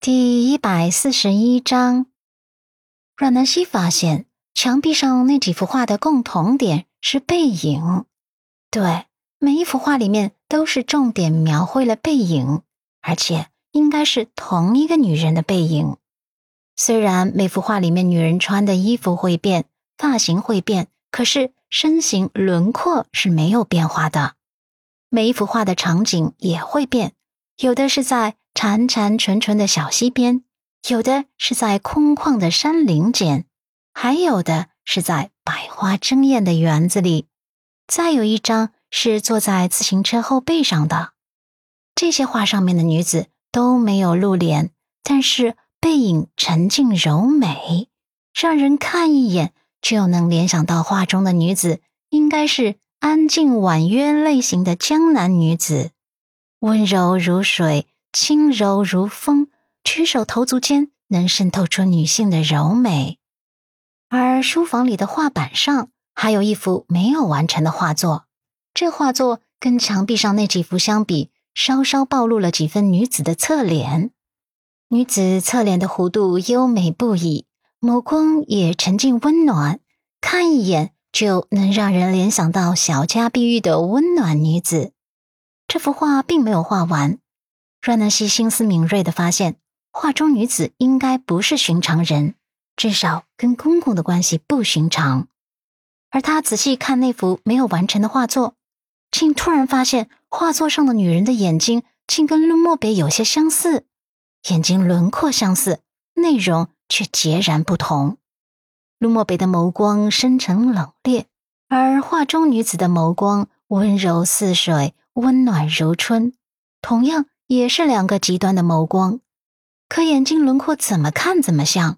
第一百四十一章，阮南希发现墙壁上那几幅画的共同点是背影。对，每一幅画里面都是重点描绘了背影，而且应该是同一个女人的背影。虽然每幅画里面女人穿的衣服会变，发型会变，可是身形轮廓是没有变化的。每一幅画的场景也会变，有的是在。潺潺纯纯的小溪边，有的是在空旷的山林间，还有的是在百花争艳的园子里，再有一张是坐在自行车后背上的。这些画上面的女子都没有露脸，但是背影沉静柔美，让人看一眼就能联想到画中的女子应该是安静婉约类型的江南女子，温柔如水。轻柔如风，举手投足间能渗透出女性的柔美。而书房里的画板上还有一幅没有完成的画作，这画作跟墙壁上那几幅相比，稍稍暴露了几分女子的侧脸。女子侧脸的弧度优美不已，眸光也沉静温暖，看一眼就能让人联想到小家碧玉的温暖女子。这幅画并没有画完。阮南希心思敏锐的发现，画中女子应该不是寻常人，至少跟公公的关系不寻常。而他仔细看那幅没有完成的画作，竟突然发现画作上的女人的眼睛竟跟陆漠北有些相似，眼睛轮廓相似，内容却截然不同。陆漠北的眸光深沉冷冽，而画中女子的眸光温柔似水，温暖如春，同样。也是两个极端的眸光，可眼睛轮廓怎么看怎么像。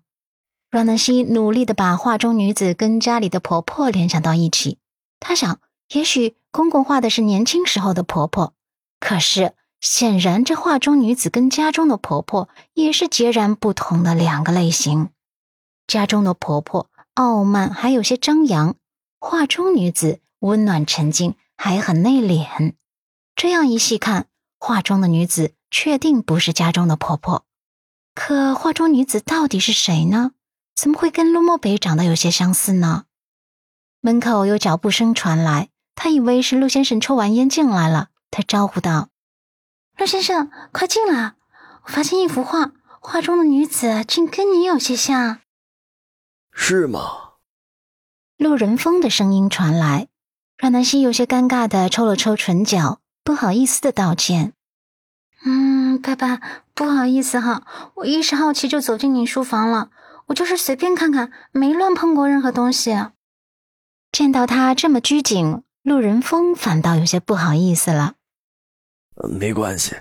阮南希努力的把画中女子跟家里的婆婆联想到一起，她想，也许公公画的是年轻时候的婆婆，可是显然这画中女子跟家中的婆婆也是截然不同的两个类型。家中的婆婆傲慢还有些张扬，画中女子温暖沉静还很内敛。这样一细看。画中的女子确定不是家中的婆婆，可画中女子到底是谁呢？怎么会跟陆漠北长得有些相似呢？门口有脚步声传来，他以为是陆先生抽完烟进来了，他招呼道：“陆先生，快进来！我发现一幅画，画中的女子竟跟你有些像。”是吗？陆仁峰的声音传来，阮南希有些尴尬的抽了抽唇角。不好意思的道歉。嗯，爸爸，不好意思哈，我一时好奇就走进你书房了。我就是随便看看，没乱碰过任何东西。见到他这么拘谨，陆仁峰反倒有些不好意思了。没关系，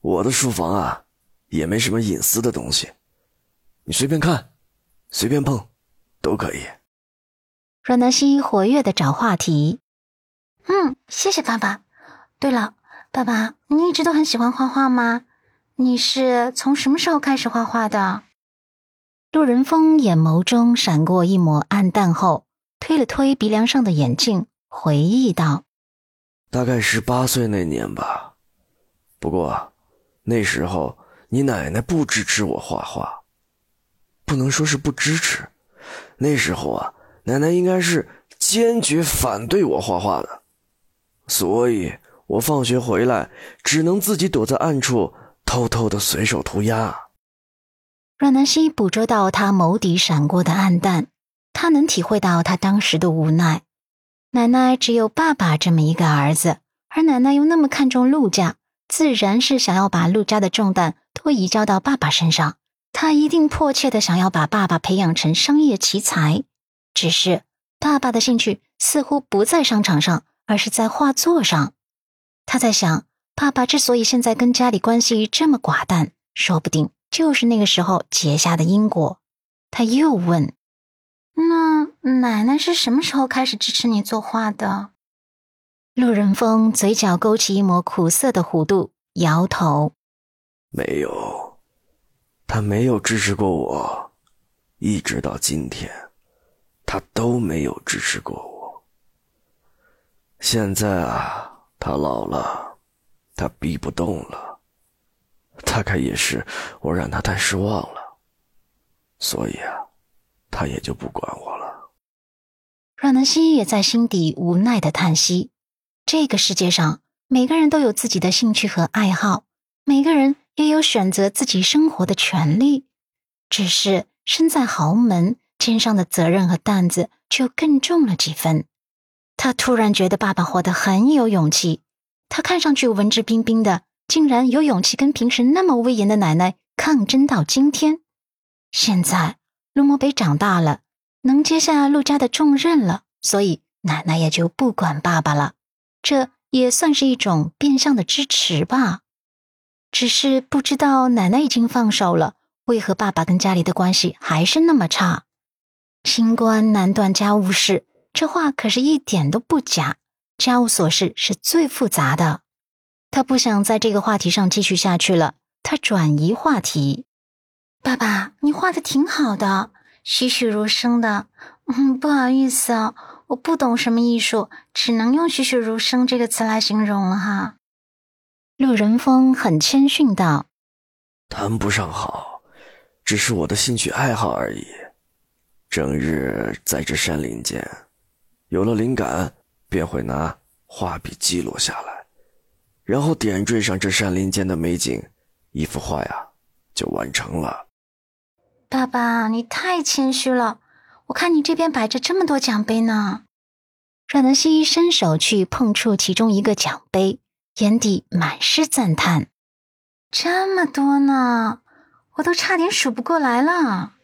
我的书房啊，也没什么隐私的东西，你随便看，随便碰，都可以。阮南希活跃的找话题。嗯，谢谢爸爸。对了，爸爸，你一直都很喜欢画画吗？你是从什么时候开始画画的？陆仁峰眼眸中闪过一抹暗淡后，推了推鼻梁上的眼镜，回忆道：“大概十八岁那年吧。不过那时候你奶奶不支持我画画，不能说是不支持。那时候啊，奶奶应该是坚决反对我画画的，所以。”我放学回来，只能自己躲在暗处，偷偷的随手涂鸦。阮南希捕捉到他眸底闪过的暗淡，他能体会到他当时的无奈。奶奶只有爸爸这么一个儿子，而奶奶又那么看重陆家，自然是想要把陆家的重担都移交到爸爸身上。他一定迫切的想要把爸爸培养成商业奇才，只是爸爸的兴趣似乎不在商场上，而是在画作上。他在想，爸爸之所以现在跟家里关系这么寡淡，说不定就是那个时候结下的因果。他又问：“那奶奶是什么时候开始支持你作画的？”陆仁峰嘴角勾起一抹苦涩的弧度，摇头：“没有，他没有支持过我，一直到今天，他都没有支持过我。现在啊。”他老了，他逼不动了。大概也是我让他太失望了，所以啊，他也就不管我了。阮南希也在心底无奈的叹息：这个世界上，每个人都有自己的兴趣和爱好，每个人也有选择自己生活的权利，只是身在豪门，肩上的责任和担子就更重了几分。他突然觉得爸爸活得很有勇气，他看上去文质彬彬的。竟然有勇气跟平时那么威严的奶奶抗争到今天。现在陆漠北长大了，能接下陆家的重任了，所以奶奶也就不管爸爸了。这也算是一种变相的支持吧。只是不知道奶奶已经放手了，为何爸爸跟家里的关系还是那么差？清官难断家务事，这话可是一点都不假。家务琐事是最复杂的。他不想在这个话题上继续下去了，他转移话题。爸爸，你画的挺好的，栩栩如生的。嗯，不好意思啊，我不懂什么艺术，只能用“栩栩如生”这个词来形容了哈。陆仁峰很谦逊道：“谈不上好，只是我的兴趣爱好而已。整日在这山林间，有了灵感，便会拿画笔记录下来。”然后点缀上这山林间的美景，一幅画呀就完成了。爸爸，你太谦虚了，我看你这边摆着这么多奖杯呢。阮南希伸手去碰触其中一个奖杯，眼底满是赞叹：“这么多呢，我都差点数不过来了。”